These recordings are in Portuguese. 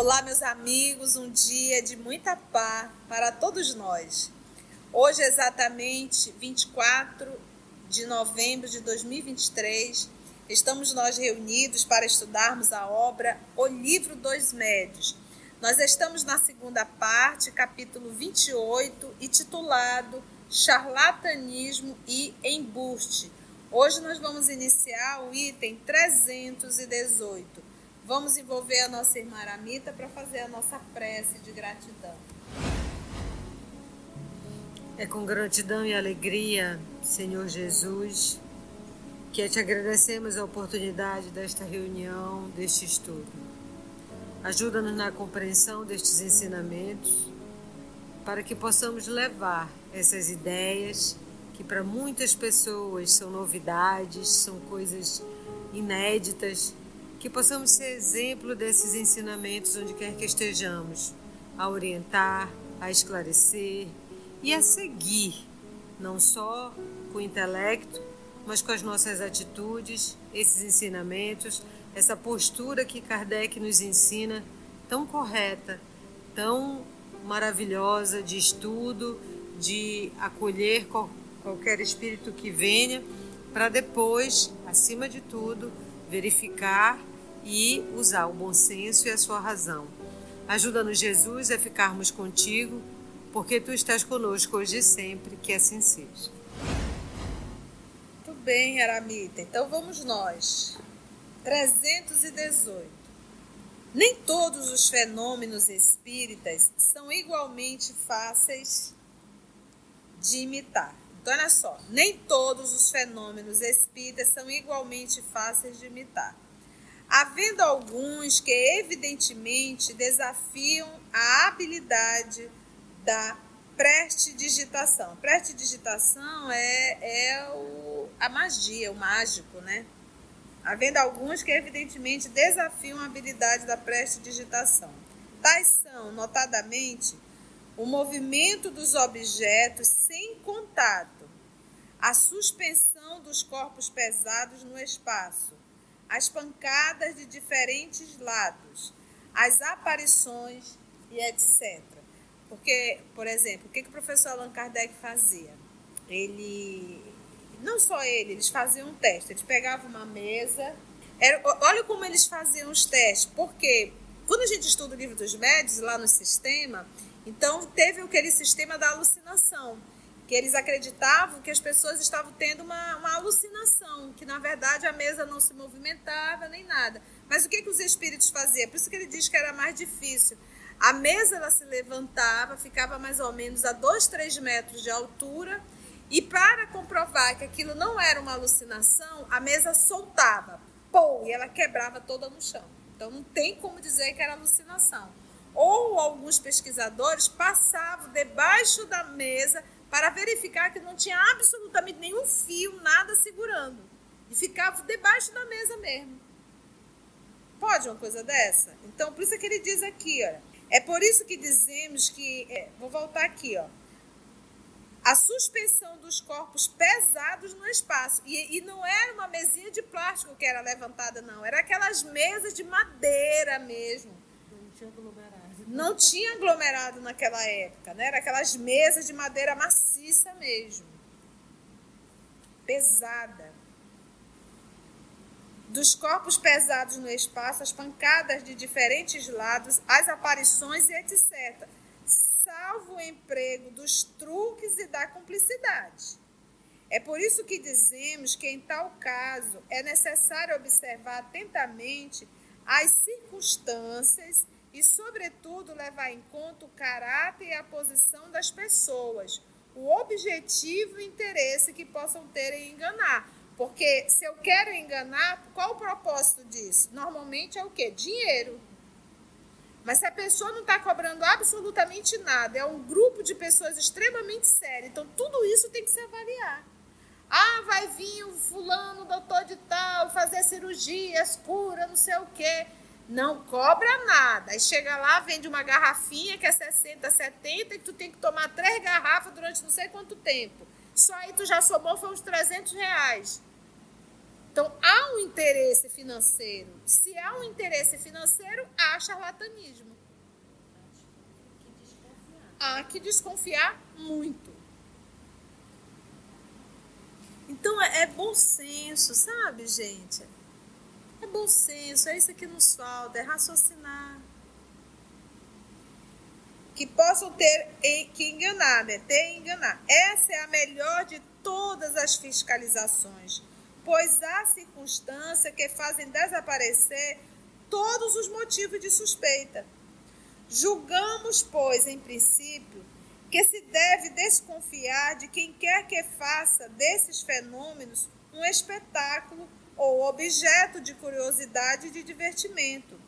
Olá, meus amigos, um dia de muita paz para todos nós. Hoje, exatamente 24 de novembro de 2023, estamos nós reunidos para estudarmos a obra O Livro dos Médios. Nós estamos na segunda parte, capítulo 28, e titulado Charlatanismo e Embuste. Hoje nós vamos iniciar o item 318 Vamos envolver a nossa irmã Aramita para fazer a nossa prece de gratidão. É com gratidão e alegria, Senhor Jesus, que te agradecemos a oportunidade desta reunião, deste estudo. Ajuda-nos na compreensão destes ensinamentos, para que possamos levar essas ideias que para muitas pessoas são novidades, são coisas inéditas, que possamos ser exemplo desses ensinamentos onde quer que estejamos, a orientar, a esclarecer e a seguir, não só com o intelecto, mas com as nossas atitudes, esses ensinamentos, essa postura que Kardec nos ensina, tão correta, tão maravilhosa de estudo, de acolher qualquer espírito que venha, para depois, acima de tudo, verificar e usar o bom senso e a sua razão. Ajuda-nos, Jesus, a ficarmos contigo, porque tu estás conosco hoje e sempre, que assim seja. Muito bem, Aramita. Então vamos nós. 318. Nem todos os fenômenos espíritas são igualmente fáceis de imitar. Então, olha só, nem todos os fenômenos espíritas são igualmente fáceis de imitar. Havendo alguns que evidentemente desafiam a habilidade da prestidigitação. Prestidigitação é, é o, a magia, o mágico, né? Havendo alguns que evidentemente desafiam a habilidade da prestidigitação. Tais são, notadamente, o movimento dos objetos sem contato, a suspensão dos corpos pesados no espaço, as pancadas de diferentes lados, as aparições e etc. Porque, por exemplo, o que, que o professor Allan Kardec fazia? Ele, não só ele, eles faziam um teste. Eles pegavam uma mesa. Era, olha como eles faziam os testes, porque quando a gente estuda o livro dos médios, lá no sistema, então teve aquele sistema da alucinação que eles acreditavam que as pessoas estavam tendo uma, uma alucinação, que na verdade a mesa não se movimentava nem nada. Mas o que, que os espíritos faziam? Por isso que ele diz que era mais difícil. A mesa ela se levantava, ficava mais ou menos a 2, 3 metros de altura, e para comprovar que aquilo não era uma alucinação, a mesa soltava, pô, e ela quebrava toda no chão. Então não tem como dizer que era alucinação. Ou alguns pesquisadores passavam debaixo da mesa para verificar que não tinha absolutamente nenhum fio, nada segurando. E ficava debaixo da mesa mesmo. Pode uma coisa dessa? Então, por isso é que ele diz aqui, olha. É por isso que dizemos que. É, vou voltar aqui, ó. A suspensão dos corpos pesados no espaço. E, e não era uma mesinha de plástico que era levantada, não. Era aquelas mesas de madeira mesmo. Não tinha não tinha aglomerado naquela época, né? Era aquelas mesas de madeira maciça mesmo. Pesada. Dos corpos pesados no espaço, as pancadas de diferentes lados, as aparições e etc. Salvo o emprego dos truques e da cumplicidade. É por isso que dizemos que, em tal caso, é necessário observar atentamente as circunstâncias e, sobretudo, levar em conta o caráter e a posição das pessoas, o objetivo e interesse que possam ter em enganar. Porque se eu quero enganar, qual o propósito disso? Normalmente é o quê? Dinheiro. Mas se a pessoa não está cobrando absolutamente nada, é um grupo de pessoas extremamente sérias, então tudo isso tem que se avaliar. Ah, vai vir o fulano, doutor de tal, fazer cirurgias, cura, não sei o quê não cobra nada. Aí chega lá, vende uma garrafinha que é 60, 70 e tu tem que tomar três garrafas durante não sei quanto tempo. Só aí tu já somou foi uns 300 reais. Então, há um interesse financeiro. Se há um interesse financeiro, há charlatanismo. Há que desconfiar muito. Então, é, é bom senso, sabe, gente? É bom senso, é isso que nos falta, é raciocinar. Que possam ter que enganar, né? Ter enganar. Essa é a melhor de todas as fiscalizações pois há circunstâncias que fazem desaparecer todos os motivos de suspeita. Julgamos, pois, em princípio, que se deve desconfiar de quem quer que faça desses fenômenos um espetáculo ou objeto de curiosidade e de divertimento,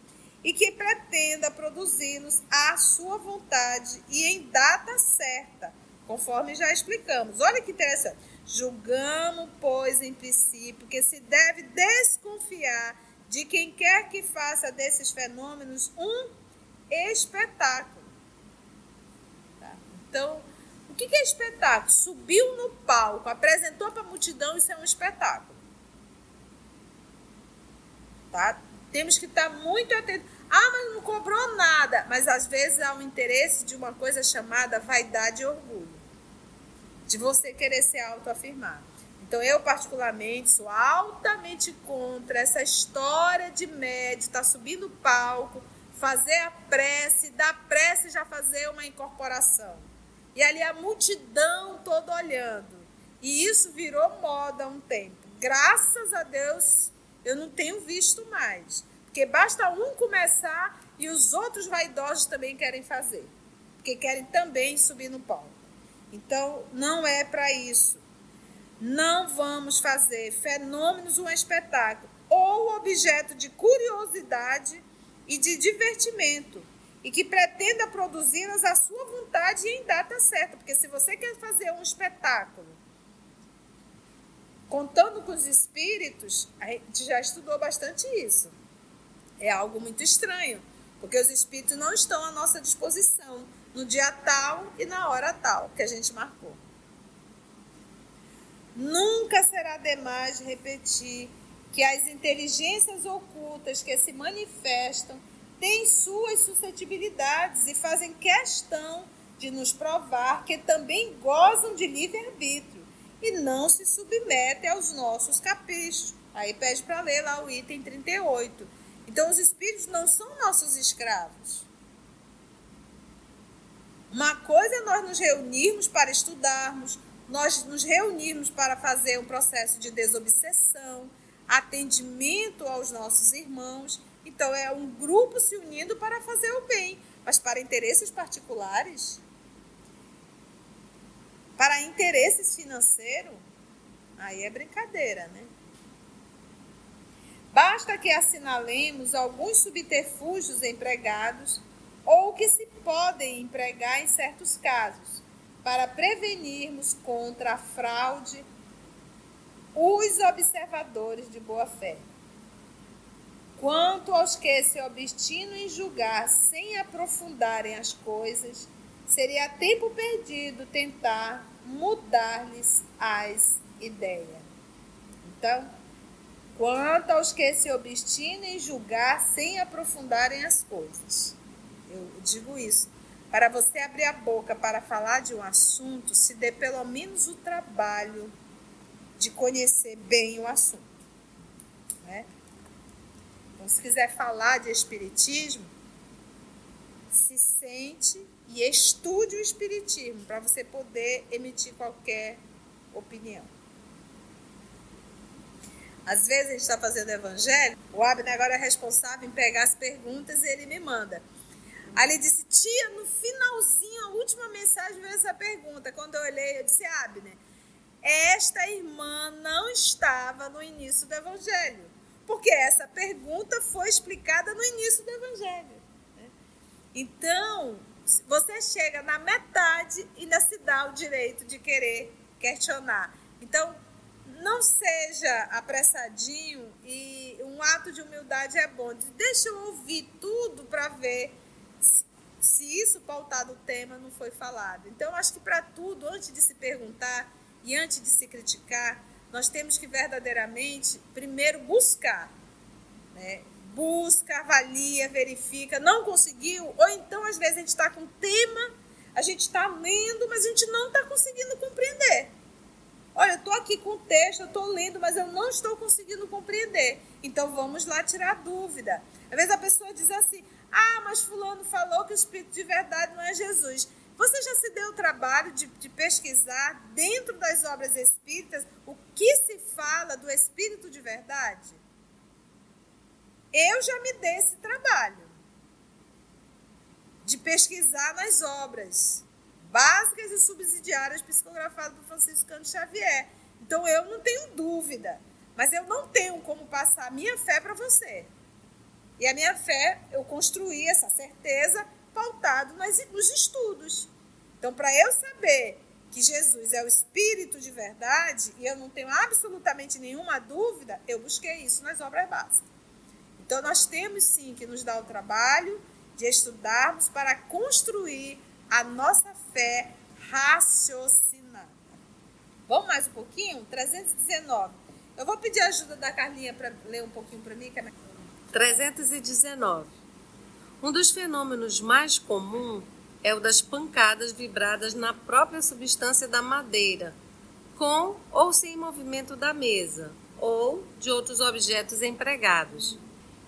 e que pretenda produzi-los à sua vontade e em data certa, conforme já explicamos. Olha que interessante. Julgamos, pois, em princípio, que se deve desconfiar de quem quer que faça desses fenômenos um espetáculo. Tá? Então, o que é espetáculo? Subiu no palco, apresentou para a multidão, isso é um espetáculo. Tá? Temos que estar muito atentos. Ah, mas não cobrou nada. Mas às vezes há um interesse de uma coisa chamada vaidade e orgulho de você querer ser autoafirmado. Então, eu, particularmente, sou altamente contra essa história de médio, tá subindo o palco, fazer a prece, da prece já fazer uma incorporação. E ali a multidão toda olhando. E isso virou moda há um tempo. Graças a Deus, eu não tenho visto mais. Porque basta um começar e os outros vaidosos também querem fazer. Porque querem também subir no palco. Então, não é para isso. Não vamos fazer fenômenos um espetáculo ou objeto de curiosidade e de divertimento e que pretenda produzi-las à sua vontade e em data certa. Porque se você quer fazer um espetáculo contando com os espíritos, a gente já estudou bastante isso. É algo muito estranho, porque os espíritos não estão à nossa disposição no dia tal e na hora tal que a gente marcou. Nunca será demais repetir que as inteligências ocultas que se manifestam têm suas suscetibilidades e fazem questão de nos provar que também gozam de livre-arbítrio e não se submetem aos nossos caprichos. Aí pede para ler lá o item 38. Então, os espíritos não são nossos escravos. Uma coisa é nós nos reunirmos para estudarmos, nós nos reunirmos para fazer um processo de desobsessão, atendimento aos nossos irmãos. Então, é um grupo se unindo para fazer o bem, mas para interesses particulares, para interesses financeiros, aí é brincadeira, né? Basta que assinalemos alguns subterfúgios empregados ou que se podem empregar em certos casos para prevenirmos contra a fraude os observadores de boa fé. Quanto aos que se obstinam em julgar sem aprofundarem as coisas, seria tempo perdido tentar mudar-lhes as ideias. Então, quanto aos que se obstinam em julgar sem aprofundarem as coisas. Eu digo isso. Para você abrir a boca para falar de um assunto, se dê pelo menos o trabalho de conhecer bem o assunto. Né? Então, se quiser falar de Espiritismo, se sente e estude o Espiritismo para você poder emitir qualquer opinião. Às vezes a gente está fazendo evangelho, o Abner agora é responsável em pegar as perguntas e ele me manda. Aí ele disse, tia, no finalzinho, a última mensagem veio essa pergunta. Quando eu olhei, eu disse, Abner, esta irmã não estava no início do Evangelho. Porque essa pergunta foi explicada no início do Evangelho. Então, você chega na metade e ainda se dá o direito de querer questionar. Então, não seja apressadinho e um ato de humildade é bom. Deixa eu ouvir tudo para ver se isso pautado o tema não foi falado. Então, acho que para tudo, antes de se perguntar, e antes de se criticar, nós temos que verdadeiramente primeiro buscar. Né? Busca, avalia, verifica. Não conseguiu? Ou então, às vezes, a gente está com tema, a gente está lendo, mas a gente não está conseguindo compreender. Olha, eu estou aqui com o texto, eu estou lendo, mas eu não estou conseguindo compreender. Então vamos lá tirar dúvida. Às vezes a pessoa diz assim: ah, mas Fulano falou que o Espírito de verdade não é Jesus. Você já se deu o trabalho de, de, pesquisar dentro das obras espíritas o que se fala do Espírito de verdade? Eu já me dei esse trabalho de pesquisar nas obras básicas e subsidiárias psicografadas por Francisco Cano Xavier. Então eu não tenho dúvida, mas eu não tenho como passar a minha fé para você. E a minha fé, eu construí essa certeza pautado nos estudos. Então, para eu saber que Jesus é o Espírito de verdade, e eu não tenho absolutamente nenhuma dúvida, eu busquei isso nas obras básicas. Então, nós temos sim que nos dar o trabalho de estudarmos para construir a nossa fé raciocinada. Vamos mais um pouquinho? 319. Eu vou pedir a ajuda da Carlinha para ler um pouquinho para mim. Que é... 319. Um dos fenômenos mais comuns é o das pancadas vibradas na própria substância da madeira, com ou sem movimento da mesa, ou de outros objetos empregados.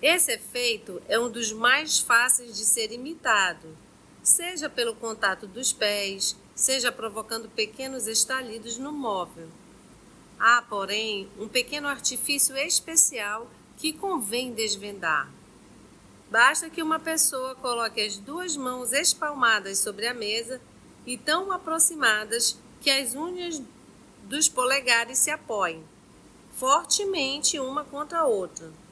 Esse efeito é um dos mais fáceis de ser imitado, seja pelo contato dos pés, seja provocando pequenos estalidos no móvel. Há, porém, um pequeno artifício especial que convém desvendar. Basta que uma pessoa coloque as duas mãos espalmadas sobre a mesa e tão aproximadas que as unhas dos polegares se apoiem fortemente uma contra a outra.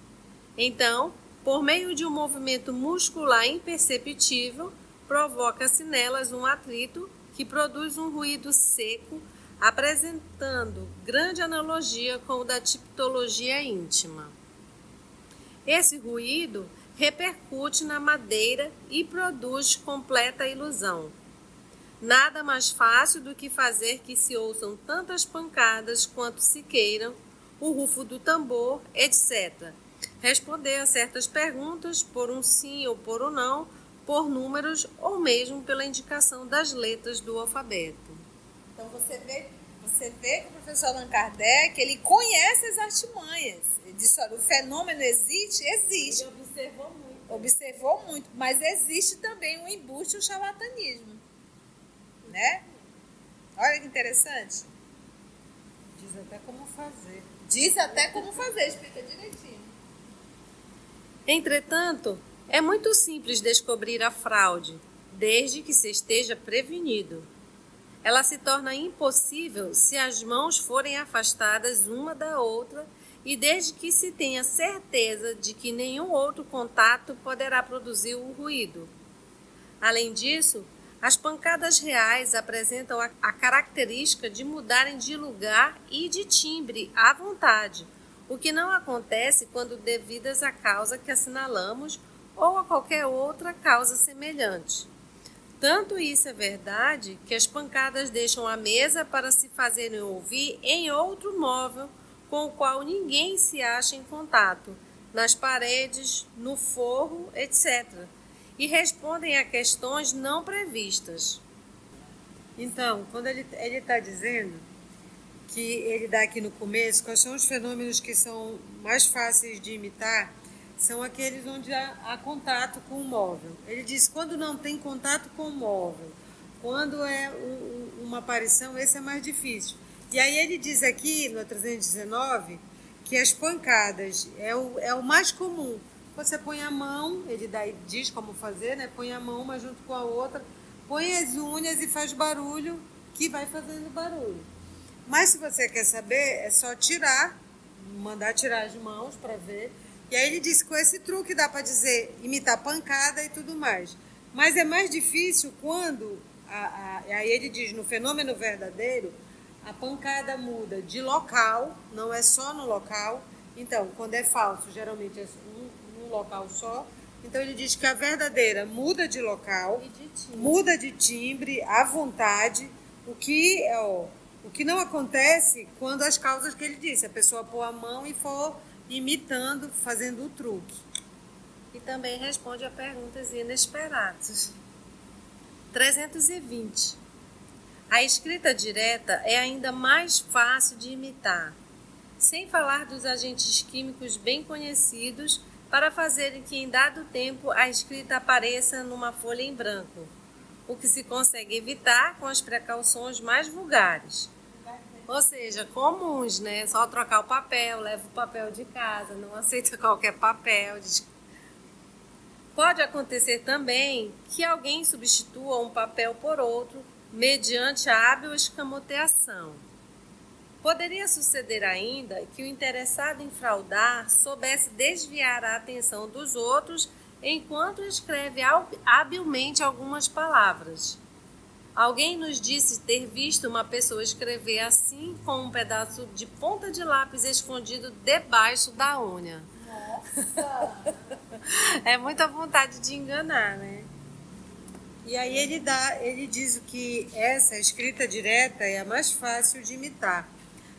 Então, por meio de um movimento muscular imperceptível, provoca-se nelas um atrito que produz um ruído seco, apresentando grande analogia com o da tipologia íntima. Esse ruído repercute na madeira e produz completa ilusão. Nada mais fácil do que fazer que se ouçam tantas pancadas quanto se queiram, o rufo do tambor, etc. Responder a certas perguntas por um sim ou por um não, por números ou mesmo pela indicação das letras do alfabeto. Então você vê, você vê que o professor Allan Kardec ele conhece as artimanhas. Ele disse, olha, o fenômeno existe? Existe. Ele observou muito. Observou muito, mas existe também o embuste e o charlatanismo. Né? Olha que interessante. Diz até como fazer. Diz até como fazer, explica direitinho. Entretanto, é muito simples descobrir a fraude, desde que se esteja prevenido. Ela se torna impossível se as mãos forem afastadas uma da outra e desde que se tenha certeza de que nenhum outro contato poderá produzir o ruído. Além disso, as pancadas reais apresentam a, característica de mudarem de lugar e de timbre à vontade, o que não acontece quando devidas à causa que assinalamos ou a qualquer outra causa semelhante. Tanto isso é verdade que as pancadas deixam a mesa para se fazerem ouvir em outro móvel com o qual ninguém se acha em contato, nas paredes, no forro, etc., e respondem a questões não previstas. Então, quando ele está dizendo que ele dá aqui no começo, quais são os fenômenos que são mais fáceis de imitar, são aqueles onde há, há contato com o móvel. Ele diz quando não tem contato com o móvel, quando é um, uma aparição, esse é mais difícil. E aí ele diz aqui, no 319, que as pancadas é o, é o mais comum. Você põe a mão, ele dá, diz como fazer, né? Põe a mão uma junto com a outra, põe as unhas e faz barulho, que vai fazendo barulho. Mas se você quer saber, é só tirar, mandar tirar as mãos para ver. E aí ele diz que com esse truque dá para dizer, imitar pancada e tudo mais. Mas é mais difícil quando, a, a, aí ele diz, no fenômeno verdadeiro, a pancada muda de local, não é só no local. Então, quando é falso, geralmente é um, um local só. Então, ele diz que a verdadeira muda de local, de muda de timbre, à vontade, o que ó, O que não acontece quando as causas que ele disse, a pessoa pôr a mão e for imitando, fazendo o truque. E também responde a perguntas inesperadas. 320. A escrita direta é ainda mais fácil de imitar, sem falar dos agentes químicos bem conhecidos para fazerem que em dado tempo a escrita apareça numa folha em branco, o que se consegue evitar com as precauções mais vulgares. Ou seja, comuns, né? Só trocar o papel, leva o papel de casa, não aceita qualquer papel. Pode acontecer também que alguém substitua um papel por outro mediante a hábil escamoteação. Poderia suceder ainda que o interessado em fraudar soubesse desviar a atenção dos outros enquanto escreve habilmente algumas palavras. Alguém nos disse ter visto uma pessoa escrever assim com um pedaço de ponta de lápis escondido debaixo da unha. Nossa! é muita vontade de enganar, né? E aí ele dá, ele diz que essa escrita direta é a mais fácil de imitar.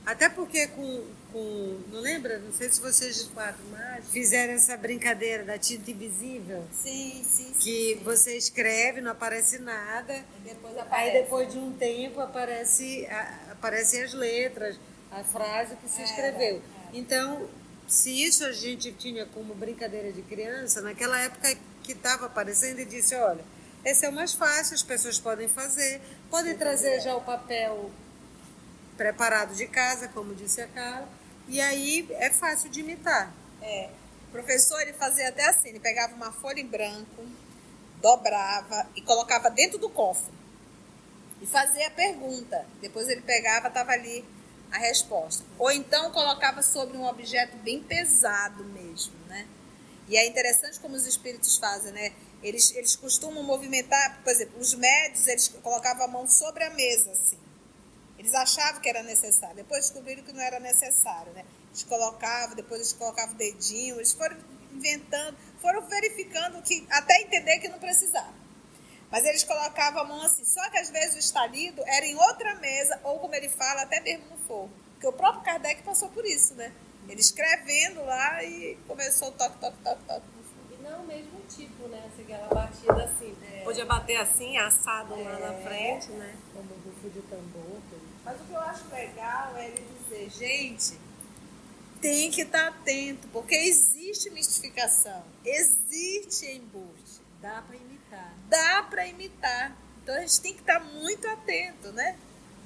Até porque com, com. Não lembra? Não sei se vocês de quatro mais fizeram essa brincadeira da tinta invisível. Sim, sim, sim. Que sim. você escreve, não aparece nada. E depois aparece. Aí depois de um tempo aparece, aparecem as letras, a frase que se é, escreveu. É. Então, se isso a gente tinha como brincadeira de criança, naquela época que estava aparecendo e disse, olha, esse é o mais fácil, as pessoas podem fazer, podem trazer já o papel preparado de casa, como disse a Carla, e aí é fácil de imitar. É. O professor ele fazia até assim, ele pegava uma folha em branco, dobrava e colocava dentro do cofre. E fazia a pergunta. Depois ele pegava, estava ali a resposta. Ou então colocava sobre um objeto bem pesado mesmo, né? E é interessante como os espíritos fazem, né? Eles, eles costumam movimentar, por exemplo, os médios, eles colocavam a mão sobre a mesa, assim. Eles achavam que era necessário, depois descobriram que não era necessário, né? Eles colocavam, depois eles colocavam o dedinho, eles foram inventando, foram verificando que até entender que não precisava. Mas eles colocavam a mão assim, só que às vezes o estalido era em outra mesa, ou como ele fala, até mesmo no forno. Porque o próprio Kardec passou por isso, né? Ele escrevendo lá e começou o toque, toque, toque, toque. E não o mesmo tipo, né? Assim, aquela batida assim. É. Podia bater assim, assado é. lá na é. frente, né? Como o bufo de tambor. Mas o que eu acho legal é ele dizer, gente, tem que estar atento, porque existe mistificação, existe embuste. Dá para imitar. Dá para imitar. Então a gente tem que estar muito atento, né?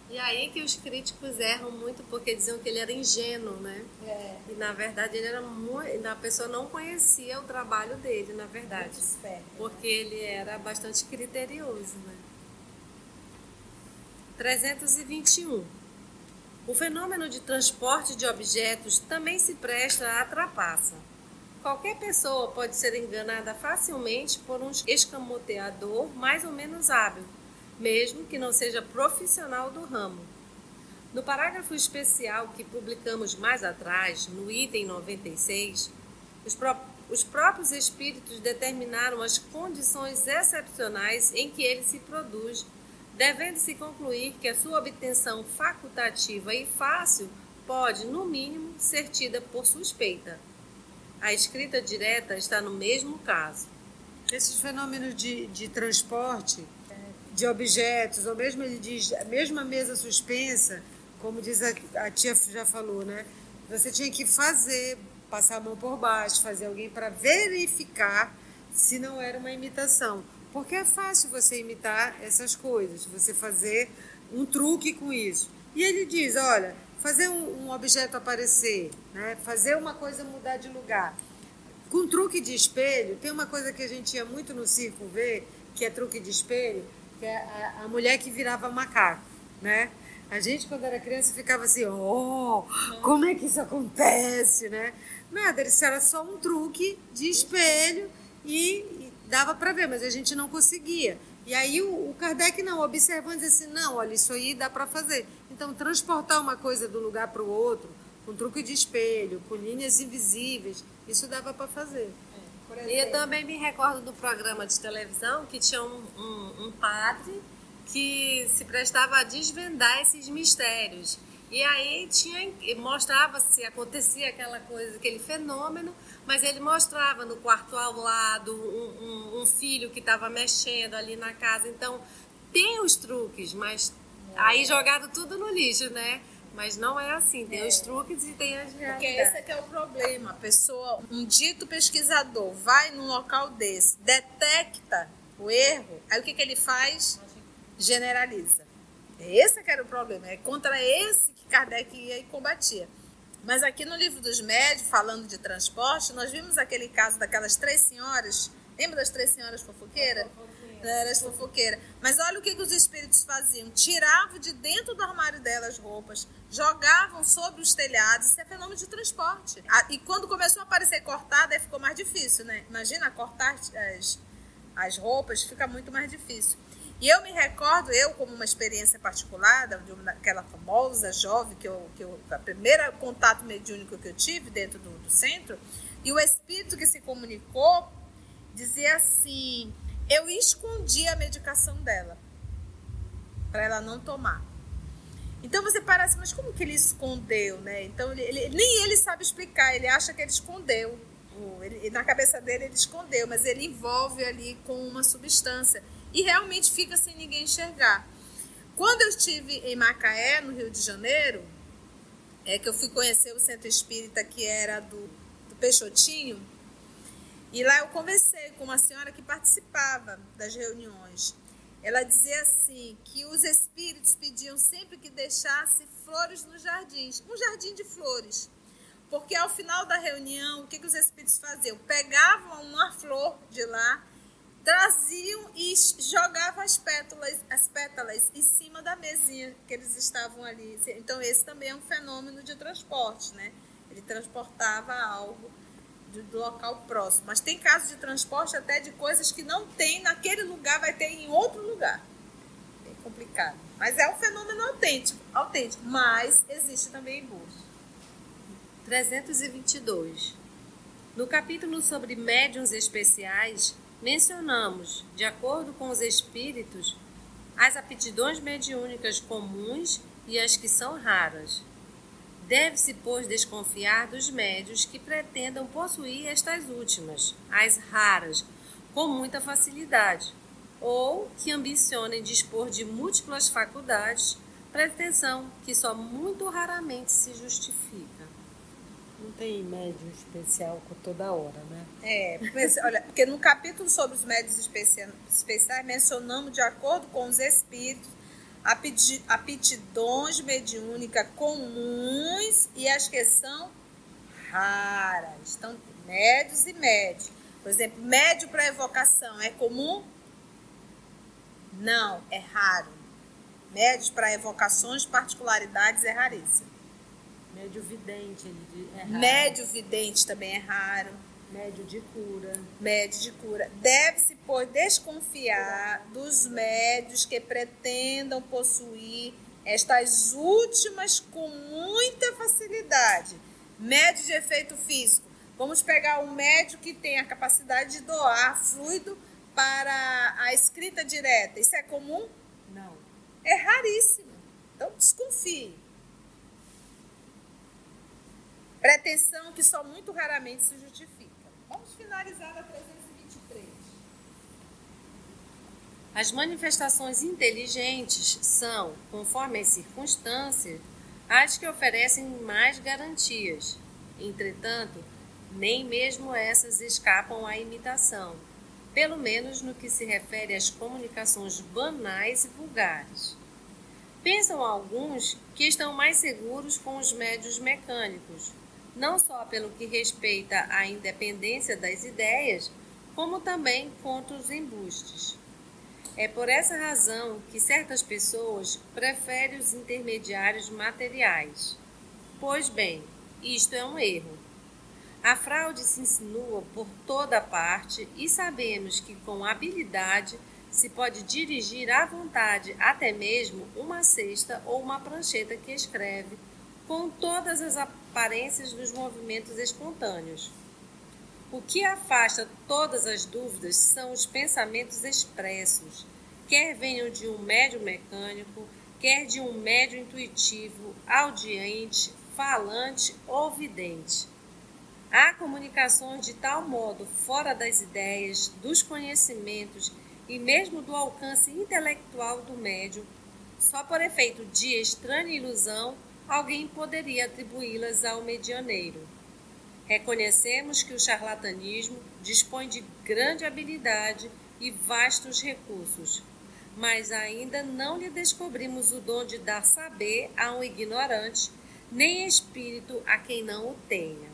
E aí que os críticos erram muito porque diziam que ele era ingênuo, né? É. E na verdade ele era muito. A pessoa não conhecia o trabalho dele, na verdade. Muito esperto, porque ele era bastante criterioso, né? 321. O fenômeno de transporte de objetos também se presta à trapaça. Qualquer pessoa pode ser enganada facilmente por um escamoteador mais ou menos hábil, mesmo que não seja profissional do ramo. No parágrafo especial que publicamos mais atrás, no item 96, os, pró os próprios espíritos determinaram as condições excepcionais em que ele se produz devendo-se concluir que a sua obtenção facultativa e fácil pode, no mínimo, ser tida por suspeita. A escrita direta está no mesmo caso. Esses fenômenos de, de transporte de objetos, ou mesmo ele diz, a mesa suspensa, como diz a, a tia já falou, né? Você tinha que fazer, passar a mão por baixo, fazer alguém para verificar se não era uma imitação. Porque é fácil você imitar essas coisas, você fazer um truque com isso. E ele diz: olha, fazer um, um objeto aparecer, né? fazer uma coisa mudar de lugar. Com truque de espelho, tem uma coisa que a gente ia muito no circo ver, que é truque de espelho, que é a, a mulher que virava macaco, né? A gente, quando era criança, ficava assim, oh, como é que isso acontece, né? Nada, isso era só um truque de espelho e, dava para ver, mas a gente não conseguia. E aí o, o Kardec não, observando, disse assim, não, olha, isso aí dá para fazer. Então, transportar uma coisa do lugar para o outro, com truque de espelho, com linhas invisíveis, isso dava para fazer. É, e eu também me recordo do programa de televisão que tinha um, um, um padre que se prestava a desvendar esses mistérios. E aí tinha mostrava se acontecia aquela coisa, aquele fenômeno, mas ele mostrava no quarto ao lado um, um, um filho que estava mexendo ali na casa. Então tem os truques, mas aí jogado tudo no lixo, né? Mas não é assim, tem é. os truques e tem as realidades. Porque esse é que é o problema. A pessoa, um dito pesquisador, vai num local desse, detecta o erro, aí o que, que ele faz? Generaliza. Esse que era o problema. É contra esse que Kardec ia e combatia. Mas aqui no livro dos médios, falando de transporte, nós vimos aquele caso daquelas três senhoras. Lembra das três senhoras fofoqueiras? Era as fofoqueiras. Mas olha o que, que os espíritos faziam: tiravam de dentro do armário delas roupas, jogavam sobre os telhados. Isso é fenômeno de transporte. E quando começou a aparecer cortada, aí ficou mais difícil, né? Imagina cortar as, as roupas, fica muito mais difícil. E eu me recordo, eu como uma experiência particular, de uma, aquela famosa jovem, que eu, que eu, a contato mediúnico que eu tive dentro do, do centro, e o espírito que se comunicou dizia assim: eu escondi a medicação dela para ela não tomar. Então você parece, mas como que ele escondeu, né? Então ele, ele, nem ele sabe explicar, ele acha que ele escondeu. Ele, na cabeça dele ele escondeu, mas ele envolve ali com uma substância e realmente fica sem ninguém enxergar. Quando eu estive em Macaé, no Rio de Janeiro, é que eu fui conhecer o centro espírita que era do, do Peixotinho, e lá eu conversei com uma senhora que participava das reuniões. Ela dizia assim que os espíritos pediam sempre que deixasse flores nos jardins, um jardim de flores. Porque ao final da reunião, o que, que os espíritos faziam? Pegavam uma flor de lá, traziam e jogavam as pétalas, as pétalas em cima da mesinha que eles estavam ali. Então esse também é um fenômeno de transporte, né? Ele transportava algo do local próximo. Mas tem casos de transporte até de coisas que não tem naquele lugar, vai ter em outro lugar. É complicado. Mas é um fenômeno autêntico, autêntico mas existe também em Bursa. 322. No capítulo sobre médiums especiais, mencionamos, de acordo com os espíritos, as aptidões mediúnicas comuns e as que são raras. Deve-se, pois, desconfiar dos médios que pretendam possuir estas últimas, as raras, com muita facilidade, ou que ambicionem dispor de múltiplas faculdades, pretensão que só muito raramente se justifica. Não tem médio especial toda hora, né? É, olha, porque no capítulo sobre os médios especiais mencionamos de acordo com os espíritos aptidões mediúnicas comuns e as que são raras. Então, médios e médios. Por exemplo, médio para evocação é comum? Não, é raro. Médios para evocações, particularidades é raríssimo. Médio vidente é raro. Médio vidente também é raro. Médio de cura. Médio de cura. Deve-se, pois, desconfiar dos médios que pretendam possuir estas últimas com muita facilidade. Médio de efeito físico. Vamos pegar um médio que tem a capacidade de doar fluido para a escrita direta. Isso é comum? Não. É raríssimo. Então desconfie. Pretensão que só muito raramente se justifica. Vamos finalizar a 323. As manifestações inteligentes são, conforme as circunstâncias, as que oferecem mais garantias. Entretanto, nem mesmo essas escapam à imitação, pelo menos no que se refere às comunicações banais e vulgares. Pensam alguns que estão mais seguros com os médios mecânicos, não só pelo que respeita à independência das ideias, como também contra os embustes. É por essa razão que certas pessoas preferem os intermediários materiais. Pois bem, isto é um erro. A fraude se insinua por toda parte e sabemos que com habilidade se pode dirigir à vontade até mesmo uma cesta ou uma prancheta que escreve com todas as aparências dos movimentos espontâneos. O que afasta todas as dúvidas são os pensamentos expressos, quer venham de um médio mecânico, quer de um médio intuitivo, audiente, falante ou vidente. Há comunicações de tal modo fora das ideias, dos conhecimentos e mesmo do alcance intelectual do médium, só por efeito de estranha ilusão, alguém poderia atribuí-las ao medianeiro. Reconhecemos que o charlatanismo dispõe de grande habilidade e vastos recursos, mas ainda não lhe descobrimos o dom de dar saber a um ignorante, nem espírito a quem não o tenha.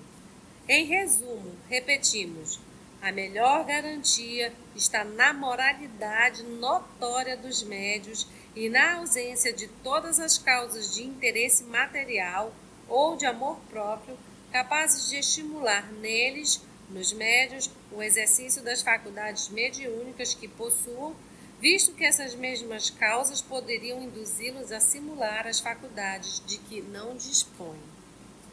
Em resumo, repetimos: a melhor garantia está na moralidade notória dos médios e na ausência de todas as causas de interesse material ou de amor próprio capazes de estimular neles, nos médios, o exercício das faculdades mediúnicas que possuam, visto que essas mesmas causas poderiam induzi-los a simular as faculdades de que não dispõem.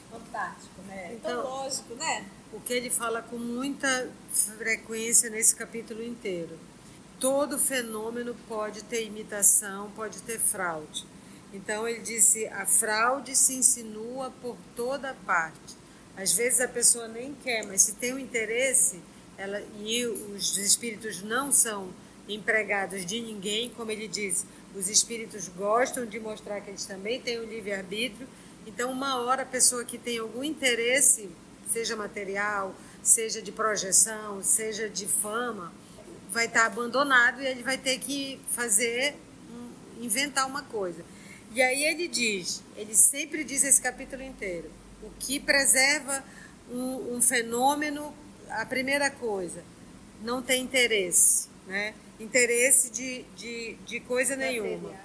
Fantástico, né? Então, então, lógico, né? O que ele fala com muita frequência nesse capítulo inteiro. Todo fenômeno pode ter imitação, pode ter fraude. Então ele disse: a fraude se insinua por toda parte. Às vezes a pessoa nem quer, mas se tem um interesse, ela, e os espíritos não são empregados de ninguém, como ele diz, os espíritos gostam de mostrar que eles também têm o um livre-arbítrio. Então, uma hora a pessoa que tem algum interesse, seja material, seja de projeção, seja de fama, vai estar abandonado e ele vai ter que fazer, inventar uma coisa. E aí ele diz, ele sempre diz esse capítulo inteiro, o que preserva um, um fenômeno, a primeira coisa, não tem interesse, né? Interesse de, de, de coisa nenhuma. Né?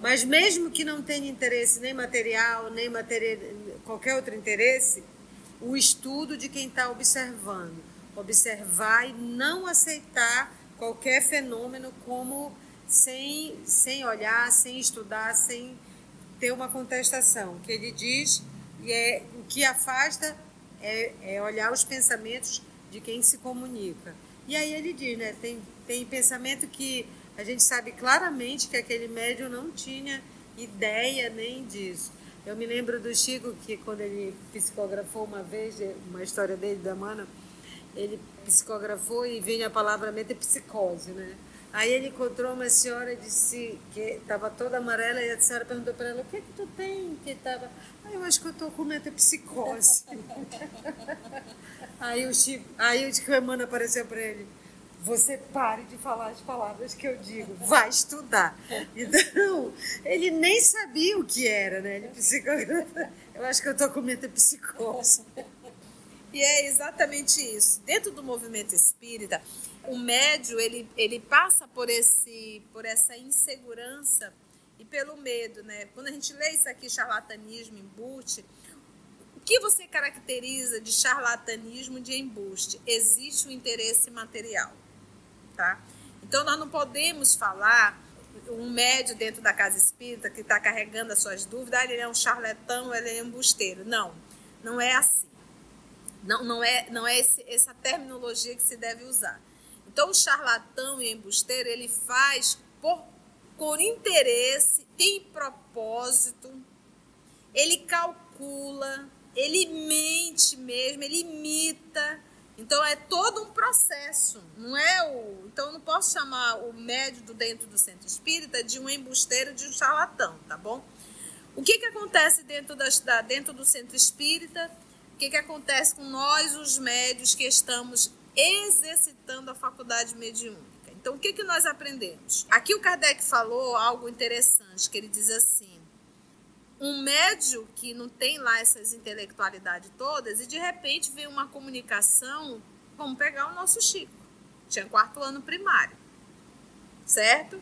Mas mesmo que não tenha interesse nem material, nem material, qualquer outro interesse, o estudo de quem está observando. Observar e não aceitar qualquer fenômeno como sem, sem olhar, sem estudar, sem ter uma contestação. Que ele diz e é, o que afasta é, é olhar os pensamentos de quem se comunica. E aí ele diz, né, tem, tem pensamento que a gente sabe claramente que aquele médium não tinha ideia nem disso. Eu me lembro do Chico que quando ele psicografou uma vez, uma história dele da Mana, ele psicografou e vinha a palavra metapsicose, né? Aí ele encontrou uma senhora disse que estava toda amarela e a senhora perguntou para ela: "O que é que tu tem?" Que estava Aí eu acho que eu estou com metapsicose. aí o Chico, aí o Chico Emmanuel apareceu para ele. Você pare de falar as palavras que eu digo, vai estudar. Então, ele nem sabia o que era, né? Ele psicografa. Eu acho que eu estou com metapsicose. E é exatamente isso. Dentro do movimento espírita, o médio ele, ele passa por, esse, por essa insegurança e pelo medo, né? Quando a gente lê isso aqui, charlatanismo, embuste, o que você caracteriza de charlatanismo de embuste? Existe o interesse material, tá? Então nós não podemos falar um médio dentro da casa espírita que está carregando as suas dúvidas, ah, ele é um charlatão, ele é embusteiro. Não, não é assim. Não, não é, não é esse, essa terminologia que se deve usar. Então, o charlatão e embusteiro, ele faz por por interesse, tem propósito, ele calcula, ele mente mesmo, ele imita. Então é todo um processo, não é o. Então eu não posso chamar o médico dentro do centro espírita de um embusteiro, de um charlatão, tá bom? O que, que acontece dentro, da, dentro do centro espírita? O que, que acontece com nós, os médios, que estamos exercitando a faculdade mediúnica? Então, o que, que nós aprendemos? Aqui o Kardec falou algo interessante, que ele diz assim, um médio que não tem lá essas intelectualidades todas e de repente vem uma comunicação, vamos pegar o nosso Chico, tinha quarto ano primário, certo?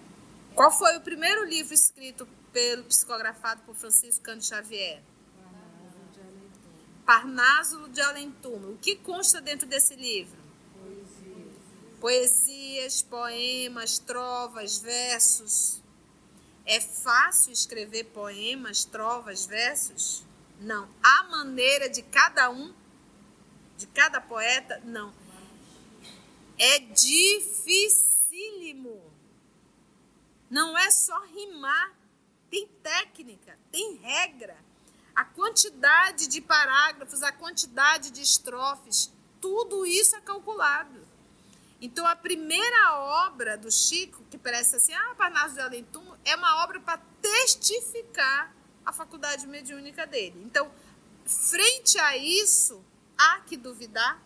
Qual foi o primeiro livro escrito pelo psicografado por Francisco Cândido Xavier? Parnásulo de Além Túmulo. O que consta dentro desse livro? poesias, poemas, trovas, versos. É fácil escrever poemas, trovas, versos? Não. A maneira de cada um, de cada poeta? Não. É dificílimo. Não é só rimar, tem técnica, tem regra. A quantidade de parágrafos, a quantidade de estrofes, tudo isso é calculado. Então, a primeira obra do Chico, que parece assim, ah, Parnaso de Túmulo, é uma obra para testificar a faculdade mediúnica dele. Então, frente a isso, há que duvidar.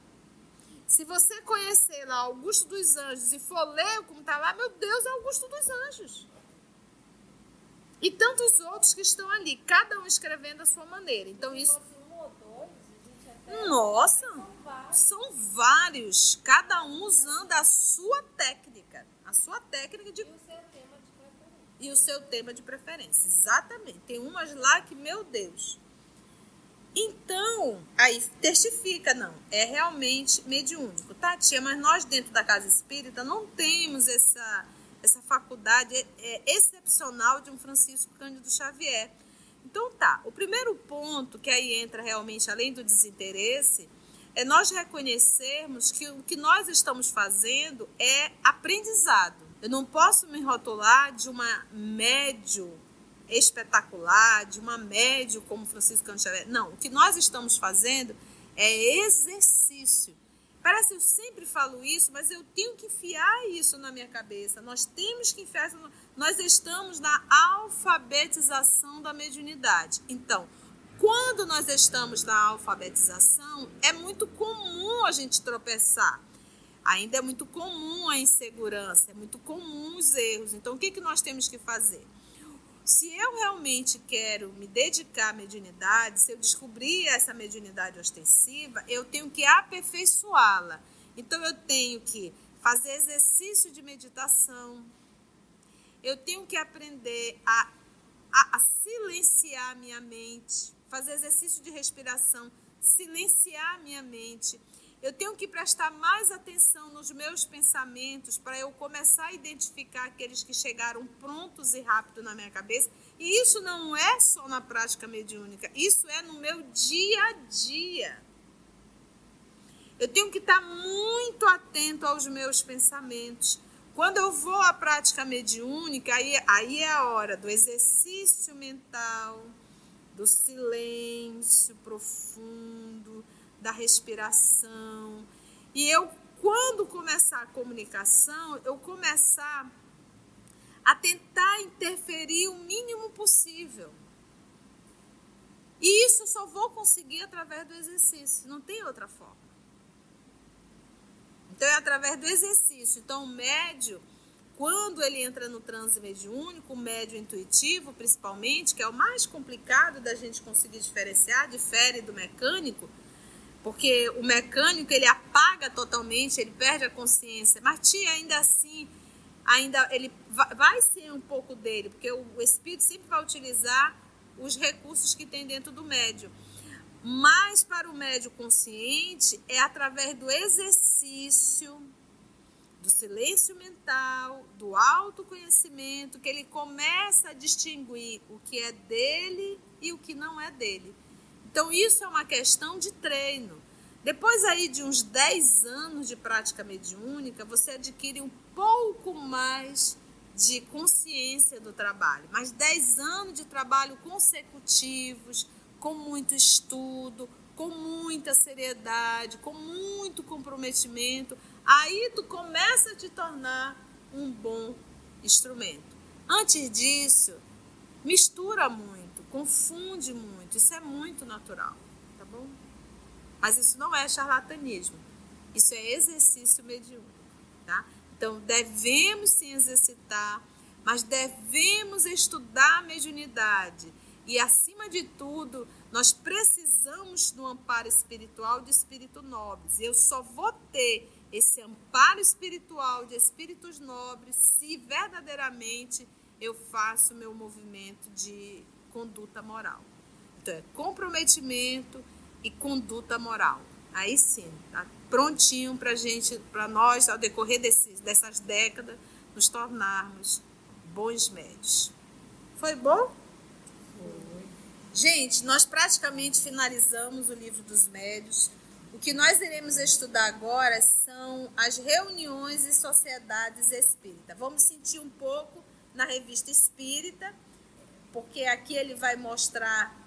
Se você conhecer lá Augusto dos Anjos e for ler como está lá, meu Deus, é Augusto dos Anjos. E tantos outros que estão ali, cada um escrevendo a sua maneira. Então isso. Nossa, são vários, cada um usando a sua técnica, a sua técnica de e o seu tema de preferência. Exatamente. Tem umas lá que, meu Deus. Então, aí testifica, não, é realmente mediúnico, tá, tia? Mas nós dentro da casa espírita não temos essa, essa faculdade é, excepcional de um Francisco Cândido Xavier. Então tá, o primeiro ponto que aí entra realmente além do desinteresse é nós reconhecermos que o que nós estamos fazendo é aprendizado. Eu não posso me rotular de uma médio espetacular, de uma médio como Francisco Xavier. Não, o que nós estamos fazendo é exercício. Parece eu sempre falo isso, mas eu tenho que enfiar isso na minha cabeça. Nós temos que enfiar isso. Nós estamos na alfabetização da mediunidade. Então, quando nós estamos na alfabetização, é muito comum a gente tropeçar. Ainda é muito comum a insegurança, é muito comum os erros. Então, o que, que nós temos que fazer? Se eu realmente quero me dedicar à mediunidade, se eu descobrir essa mediunidade ostensiva, eu tenho que aperfeiçoá-la. Então, eu tenho que fazer exercício de meditação, eu tenho que aprender a, a, a silenciar minha mente, fazer exercício de respiração, silenciar minha mente eu tenho que prestar mais atenção nos meus pensamentos para eu começar a identificar aqueles que chegaram prontos e rápido na minha cabeça. E isso não é só na prática mediúnica, isso é no meu dia a dia. Eu tenho que estar muito atento aos meus pensamentos. Quando eu vou à prática mediúnica, aí, aí é a hora do exercício mental, do silêncio profundo da respiração. E eu, quando começar a comunicação, eu começar a tentar interferir o mínimo possível. E isso eu só vou conseguir através do exercício, não tem outra forma. Então é através do exercício. Então o médio, quando ele entra no transe mediúnico, o médio intuitivo principalmente, que é o mais complicado da gente conseguir diferenciar, difere do mecânico, porque o mecânico ele apaga totalmente, ele perde a consciência. Mas tia, ainda assim, ainda ele vai ser um pouco dele, porque o espírito sempre vai utilizar os recursos que tem dentro do médio. Mas para o médio consciente é através do exercício, do silêncio mental, do autoconhecimento, que ele começa a distinguir o que é dele e o que não é dele. Então, isso é uma questão de treino. Depois aí de uns 10 anos de prática mediúnica, você adquire um pouco mais de consciência do trabalho. Mas 10 anos de trabalho consecutivos, com muito estudo, com muita seriedade, com muito comprometimento, aí tu começa a te tornar um bom instrumento. Antes disso, mistura muito, confunde muito, isso é muito natural, tá bom? Mas isso não é charlatanismo, isso é exercício mediúnico, tá? Então devemos sim exercitar, mas devemos estudar a mediunidade e acima de tudo, nós precisamos do amparo espiritual de espíritos nobres. Eu só vou ter esse amparo espiritual de espíritos nobres se verdadeiramente eu faço meu movimento de conduta moral. Então, é comprometimento e conduta moral. Aí sim, tá prontinho para gente, para nós, ao decorrer desses, dessas décadas, nos tornarmos bons médios. Foi bom? Foi. Gente, nós praticamente finalizamos o livro dos médios. O que nós iremos estudar agora são as reuniões e sociedades espíritas. Vamos sentir um pouco na revista Espírita, porque aqui ele vai mostrar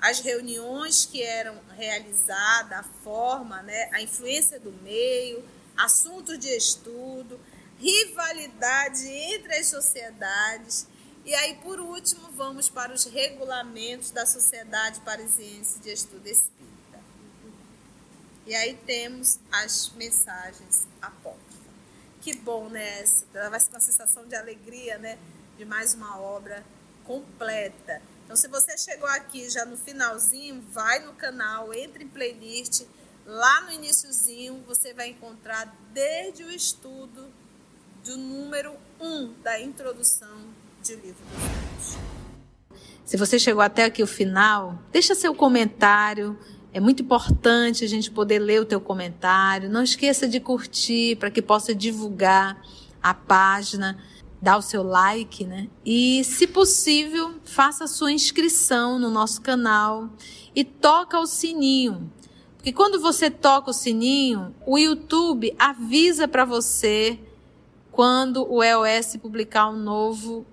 as reuniões que eram realizadas, a forma, né, a influência do meio, assuntos de estudo, rivalidade entre as sociedades. E aí, por último, vamos para os regulamentos da Sociedade Parisiense de Estudo Espírita. E aí temos as mensagens apócrifas. Que bom, né? Vai ser uma sensação de alegria, né? De mais uma obra completa. Então, se você chegou aqui já no finalzinho, vai no canal, entre em playlist. Lá no iníciozinho, você vai encontrar desde o estudo do número 1 um da introdução de Livro dos. Se você chegou até aqui o final, deixa seu comentário. É muito importante a gente poder ler o teu comentário. Não esqueça de curtir para que possa divulgar a página dá o seu like, né? E, se possível, faça a sua inscrição no nosso canal e toca o sininho. Porque quando você toca o sininho, o YouTube avisa para você quando o EOS publicar um novo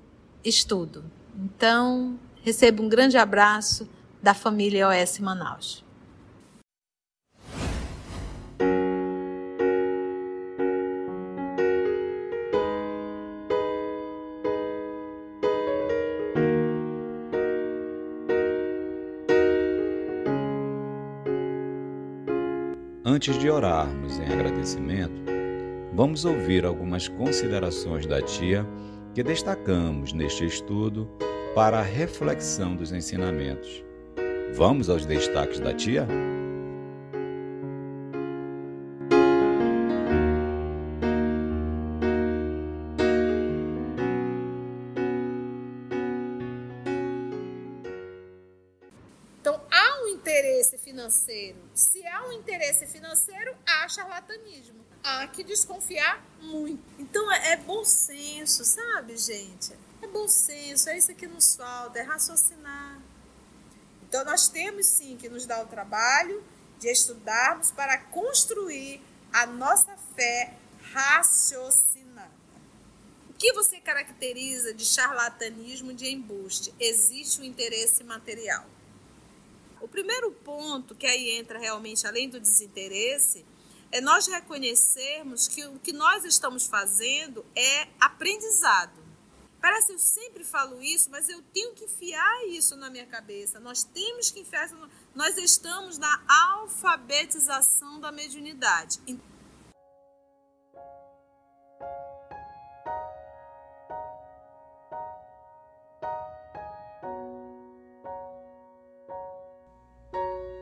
estudo. Então, receba um grande abraço da família EOS Manaus. Antes de orarmos em agradecimento, vamos ouvir algumas considerações da tia que destacamos neste estudo para a reflexão dos ensinamentos. Vamos aos destaques da tia? Que desconfiar muito. Então é bom senso, sabe, gente? É bom senso, é isso que nos falta, é raciocinar. Então nós temos sim que nos dar o trabalho de estudarmos para construir a nossa fé raciocinada. O que você caracteriza de charlatanismo de embuste? Existe o um interesse material. O primeiro ponto, que aí entra realmente além do desinteresse, é nós reconhecermos que o que nós estamos fazendo é aprendizado. Parece que eu sempre falo isso, mas eu tenho que enfiar isso na minha cabeça. Nós temos que enfiar isso. Nós estamos na alfabetização da mediunidade.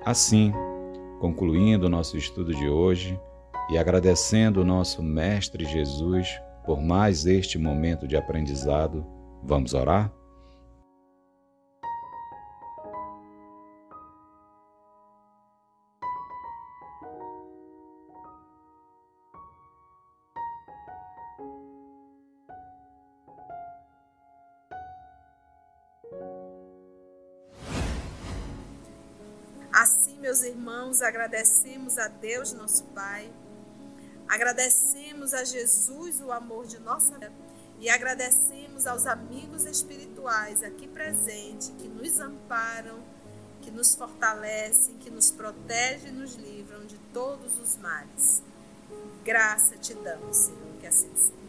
Assim, concluindo o nosso estudo de hoje e agradecendo o nosso Mestre Jesus por mais este momento de aprendizado, vamos orar? Meus irmãos, agradecemos a Deus, nosso Pai, agradecemos a Jesus o amor de nossa vida e agradecemos aos amigos espirituais aqui presentes que nos amparam, que nos fortalecem, que nos protegem e nos livram de todos os males. Graça te damos, Senhor, que assim seja.